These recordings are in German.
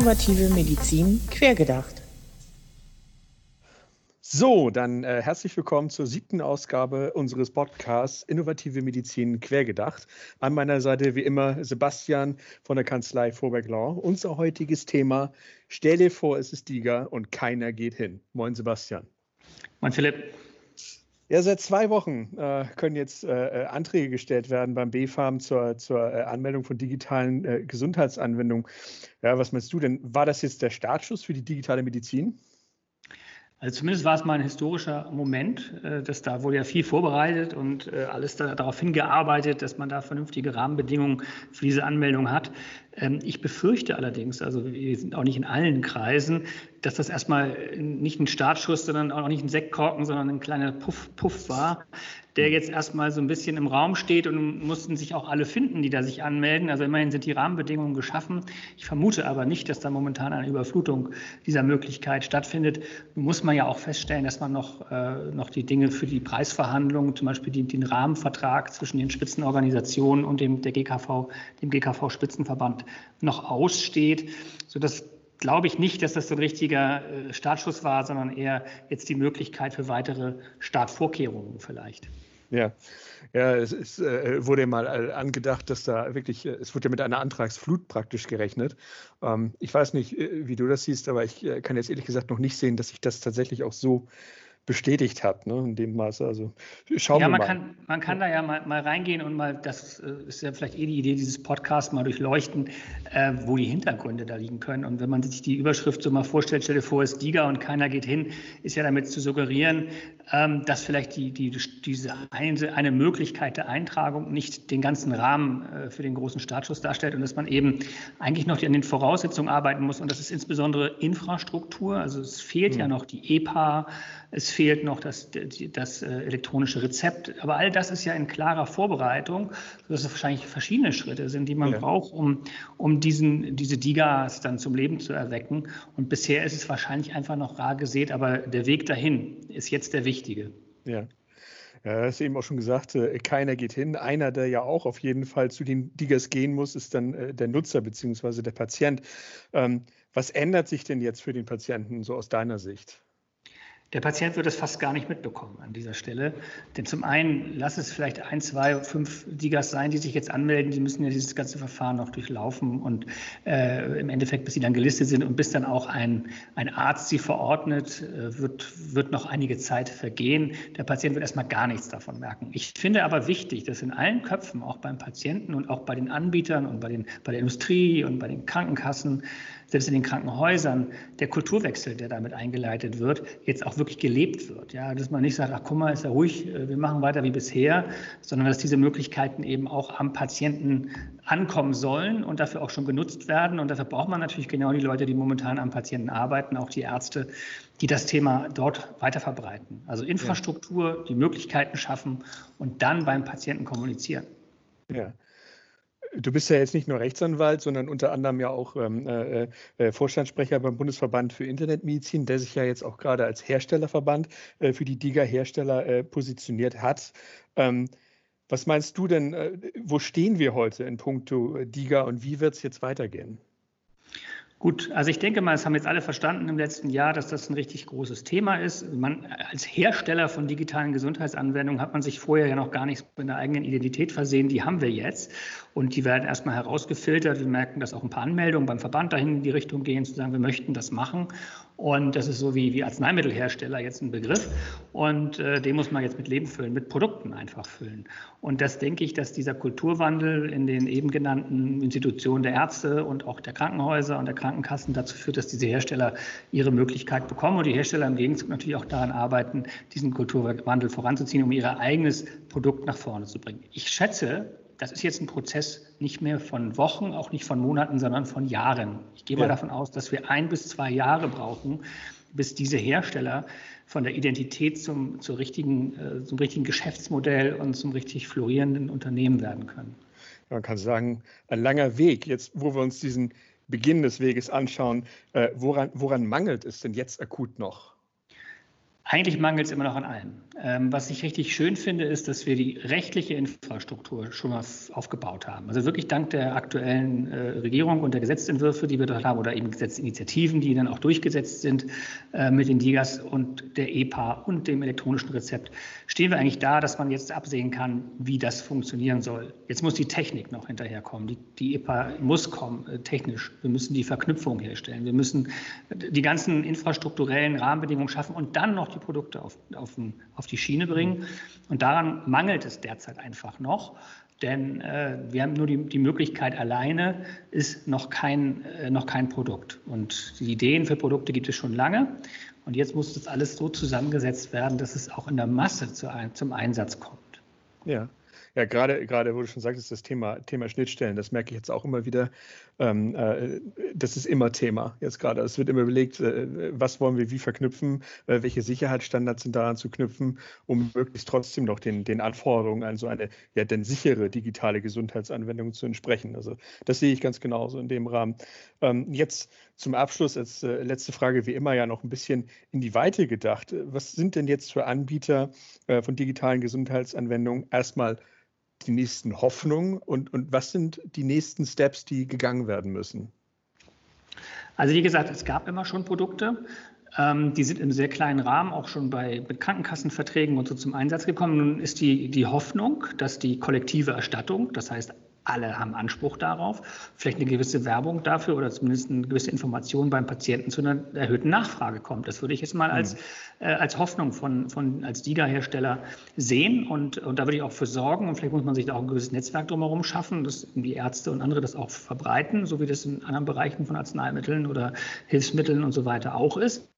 Innovative Medizin quergedacht. So, dann äh, herzlich willkommen zur siebten Ausgabe unseres Podcasts Innovative Medizin quergedacht. An meiner Seite wie immer Sebastian von der Kanzlei Vorberg Law. Unser heutiges Thema: Stell dir vor, es ist DIGA und keiner geht hin. Moin, Sebastian. Moin, Philipp. Ja, seit zwei Wochen äh, können jetzt äh, äh Anträge gestellt werden beim BfArM zur, zur äh, Anmeldung von digitalen äh, Gesundheitsanwendungen. Ja, was meinst du denn? War das jetzt der Startschuss für die digitale Medizin? Also zumindest war es mal ein historischer Moment, äh, dass da wurde ja viel vorbereitet und alles darauf hingearbeitet, dass man da vernünftige Rahmenbedingungen für diese Anmeldung hat. Ähm, ich befürchte allerdings, also wir sind auch nicht in allen Kreisen, dass das erstmal nicht ein Startschuss, sondern auch nicht ein Sektkorken, sondern ein kleiner Puff, Puff war, der jetzt erstmal so ein bisschen im Raum steht und mussten sich auch alle finden, die da sich anmelden. Also immerhin sind die Rahmenbedingungen geschaffen. Ich vermute aber nicht, dass da momentan eine Überflutung dieser Möglichkeit stattfindet. Nun muss man ja auch feststellen, dass man noch, äh, noch die Dinge für die Preisverhandlungen, zum Beispiel die, den Rahmenvertrag zwischen den Spitzenorganisationen und dem, der GKV, dem GKV-Spitzenverband noch aussteht, sodass glaube ich nicht, dass das so ein richtiger äh, Startschuss war, sondern eher jetzt die Möglichkeit für weitere Startvorkehrungen vielleicht. Ja, ja, es ist, äh, wurde mal äh, angedacht, dass da wirklich, äh, es wurde ja mit einer Antragsflut praktisch gerechnet. Ähm, ich weiß nicht, wie du das siehst, aber ich äh, kann jetzt ehrlich gesagt noch nicht sehen, dass sich das tatsächlich auch so bestätigt hat, ne, in dem Maße. Also schauen ja, wir man mal. Kann, man kann da ja mal, mal reingehen und mal, das äh, ist ja vielleicht eh die Idee dieses Podcasts, mal durchleuchten, äh, wo die Hintergründe da liegen können. Und wenn man sich die Überschrift so mal vorstellt, stell dir vor, es ist Diga und keiner geht hin, ist ja damit zu suggerieren, ähm, dass vielleicht die, die, diese eine, eine Möglichkeit der Eintragung nicht den ganzen Rahmen äh, für den großen Startschuss darstellt und dass man eben eigentlich noch an den Voraussetzungen arbeiten muss. Und das ist insbesondere Infrastruktur. Also es fehlt mhm. ja noch die EPA, es fehlt noch das, das äh, elektronische Rezept. Aber all das ist ja in klarer Vorbereitung, dass es wahrscheinlich verschiedene Schritte sind, die man ja. braucht, um, um diesen, diese Digas dann zum Leben zu erwecken. Und bisher ist es wahrscheinlich einfach noch rar gesät, aber der Weg dahin ist jetzt der wichtige. Ja. Ja, hast eben auch schon gesagt, äh, keiner geht hin. Einer, der ja auch auf jeden Fall zu den Digas gehen muss, ist dann äh, der Nutzer bzw. der Patient. Ähm, was ändert sich denn jetzt für den Patienten so aus deiner Sicht? Der Patient wird es fast gar nicht mitbekommen an dieser Stelle. Denn zum einen, lass es vielleicht ein, zwei, fünf Digas sein, die sich jetzt anmelden. Die müssen ja dieses ganze Verfahren noch durchlaufen und äh, im Endeffekt, bis sie dann gelistet sind und bis dann auch ein, ein Arzt sie verordnet, äh, wird, wird noch einige Zeit vergehen. Der Patient wird erstmal gar nichts davon merken. Ich finde aber wichtig, dass in allen Köpfen, auch beim Patienten und auch bei den Anbietern und bei, den, bei der Industrie und bei den Krankenkassen, selbst in den Krankenhäusern, der Kulturwechsel, der damit eingeleitet wird, jetzt auch wirklich gelebt wird. Ja, dass man nicht sagt, ach guck mal, ist ja ruhig, äh, wir machen weiter wie bisher, sondern dass diese Möglichkeiten eben auch am Patienten ankommen sollen und dafür auch schon genutzt werden. Und dafür braucht man natürlich genau die Leute, die momentan am Patienten arbeiten, auch die Ärzte, die das Thema dort weiter verbreiten. Also Infrastruktur, die Möglichkeiten schaffen und dann beim Patienten kommunizieren. Ja. Du bist ja jetzt nicht nur Rechtsanwalt, sondern unter anderem ja auch ähm, äh, äh, Vorstandssprecher beim Bundesverband für Internetmedizin, der sich ja jetzt auch gerade als Herstellerverband äh, für die DIGA-Hersteller äh, positioniert hat. Ähm, was meinst du denn, äh, wo stehen wir heute in puncto DIGA und wie wird es jetzt weitergehen? Gut, also ich denke mal, es haben jetzt alle verstanden im letzten Jahr, dass das ein richtig großes Thema ist. Man, als Hersteller von digitalen Gesundheitsanwendungen hat man sich vorher ja noch gar nicht mit einer eigenen Identität versehen. Die haben wir jetzt und die werden erstmal herausgefiltert. Wir merken, dass auch ein paar Anmeldungen beim Verband dahin in die Richtung gehen, zu sagen, wir möchten das machen. Und das ist so wie, wie Arzneimittelhersteller jetzt ein Begriff. Und äh, den muss man jetzt mit Leben füllen, mit Produkten einfach füllen. Und das denke ich, dass dieser Kulturwandel in den eben genannten Institutionen der Ärzte und auch der Krankenhäuser und der Krankenkassen dazu führt, dass diese Hersteller ihre Möglichkeit bekommen und die Hersteller im Gegenzug natürlich auch daran arbeiten, diesen Kulturwandel voranzuziehen, um ihr eigenes Produkt nach vorne zu bringen. Ich schätze, das ist jetzt ein Prozess nicht mehr von Wochen, auch nicht von Monaten, sondern von Jahren. Ich gehe ja. mal davon aus, dass wir ein bis zwei Jahre brauchen, bis diese Hersteller von der Identität zum, zur richtigen, äh, zum richtigen Geschäftsmodell und zum richtig florierenden Unternehmen werden können. Man kann sagen, ein langer Weg. Jetzt, wo wir uns diesen Beginn des Weges anschauen, äh, woran, woran mangelt es denn jetzt akut noch? Eigentlich mangelt es immer noch an allem. Ähm, was ich richtig schön finde, ist, dass wir die rechtliche Infrastruktur schon mal aufgebaut haben. Also wirklich dank der aktuellen äh, Regierung und der Gesetzentwürfe, die wir dort haben, oder eben Gesetzinitiativen, die dann auch durchgesetzt sind äh, mit den DIGAS und der EPA und dem elektronischen Rezept, stehen wir eigentlich da, dass man jetzt absehen kann, wie das funktionieren soll. Jetzt muss die Technik noch hinterherkommen. Die, die EPA muss kommen, äh, technisch. Wir müssen die Verknüpfung herstellen. Wir müssen die ganzen infrastrukturellen Rahmenbedingungen schaffen und dann noch die Produkte auf, auf, auf die Schiene bringen. Und daran mangelt es derzeit einfach noch. Denn äh, wir haben nur die, die Möglichkeit alleine, ist noch kein, äh, noch kein Produkt. Und die Ideen für Produkte gibt es schon lange. Und jetzt muss das alles so zusammengesetzt werden, dass es auch in der Masse zu, zum Einsatz kommt. Ja. Ja, gerade, gerade, wo du schon sagtest, das Thema, Thema Schnittstellen, das merke ich jetzt auch immer wieder. Ähm, äh, das ist immer Thema jetzt gerade. Es wird immer überlegt, äh, was wollen wir wie verknüpfen, äh, welche Sicherheitsstandards sind daran zu knüpfen, um möglichst trotzdem noch den, den Anforderungen an so eine ja denn sichere digitale Gesundheitsanwendung zu entsprechen. Also das sehe ich ganz genauso in dem Rahmen. Ähm, jetzt zum Abschluss als äh, letzte Frage, wie immer ja noch ein bisschen in die Weite gedacht. Was sind denn jetzt für Anbieter äh, von digitalen Gesundheitsanwendungen erstmal die nächsten Hoffnungen und, und was sind die nächsten Steps, die gegangen werden müssen? Also wie gesagt, es gab immer schon Produkte. Ähm, die sind im sehr kleinen Rahmen auch schon bei Krankenkassenverträgen und so zum Einsatz gekommen. Nun ist die, die Hoffnung, dass die kollektive Erstattung, das heißt alle haben Anspruch darauf, vielleicht eine gewisse Werbung dafür oder zumindest eine gewisse Information beim Patienten zu einer erhöhten Nachfrage kommt. Das würde ich jetzt mal als, mhm. äh, als Hoffnung von, von als DIGA-Hersteller sehen und, und da würde ich auch für sorgen und vielleicht muss man sich da auch ein gewisses Netzwerk drumherum schaffen, dass die Ärzte und andere das auch verbreiten, so wie das in anderen Bereichen von Arzneimitteln oder Hilfsmitteln und so weiter auch ist.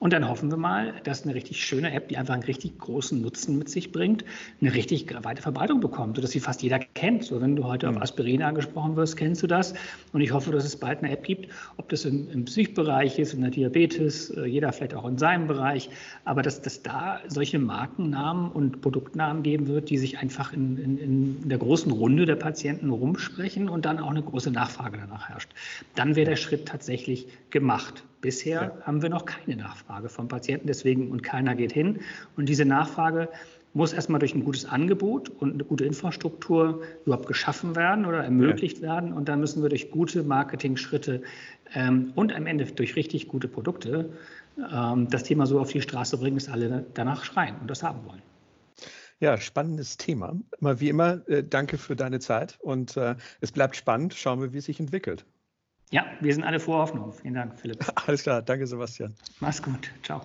Und dann hoffen wir mal, dass eine richtig schöne App, die einfach einen richtig großen Nutzen mit sich bringt, eine richtig weite Verbreitung bekommt, sodass sie fast jeder kennt. So, wenn du heute auf mhm. Aspirin angesprochen wirst, kennst du das. Und ich hoffe, dass es bald eine App gibt, ob das im, im Psychbereich ist, in der Diabetes, äh, jeder vielleicht auch in seinem Bereich, aber dass, dass da solche Markennamen und Produktnamen geben wird, die sich einfach in, in, in der großen Runde der Patienten rumsprechen und dann auch eine große Nachfrage danach herrscht. Dann wäre der Schritt tatsächlich gemacht. Bisher ja. haben wir noch keine Nachfrage vom Patienten, deswegen und keiner geht hin. Und diese Nachfrage muss erstmal durch ein gutes Angebot und eine gute Infrastruktur überhaupt geschaffen werden oder ermöglicht ja. werden. Und dann müssen wir durch gute Marketing-Schritte ähm, und am Ende durch richtig gute Produkte ähm, das Thema so auf die Straße bringen, dass alle danach schreien und das haben wollen. Ja, spannendes Thema. Immer wie immer, äh, danke für deine Zeit und äh, es bleibt spannend. Schauen wir, wie es sich entwickelt. Ja, wir sind alle vor Hoffnung. Vielen Dank, Philipp. Alles klar, danke Sebastian. Mach's gut. Ciao.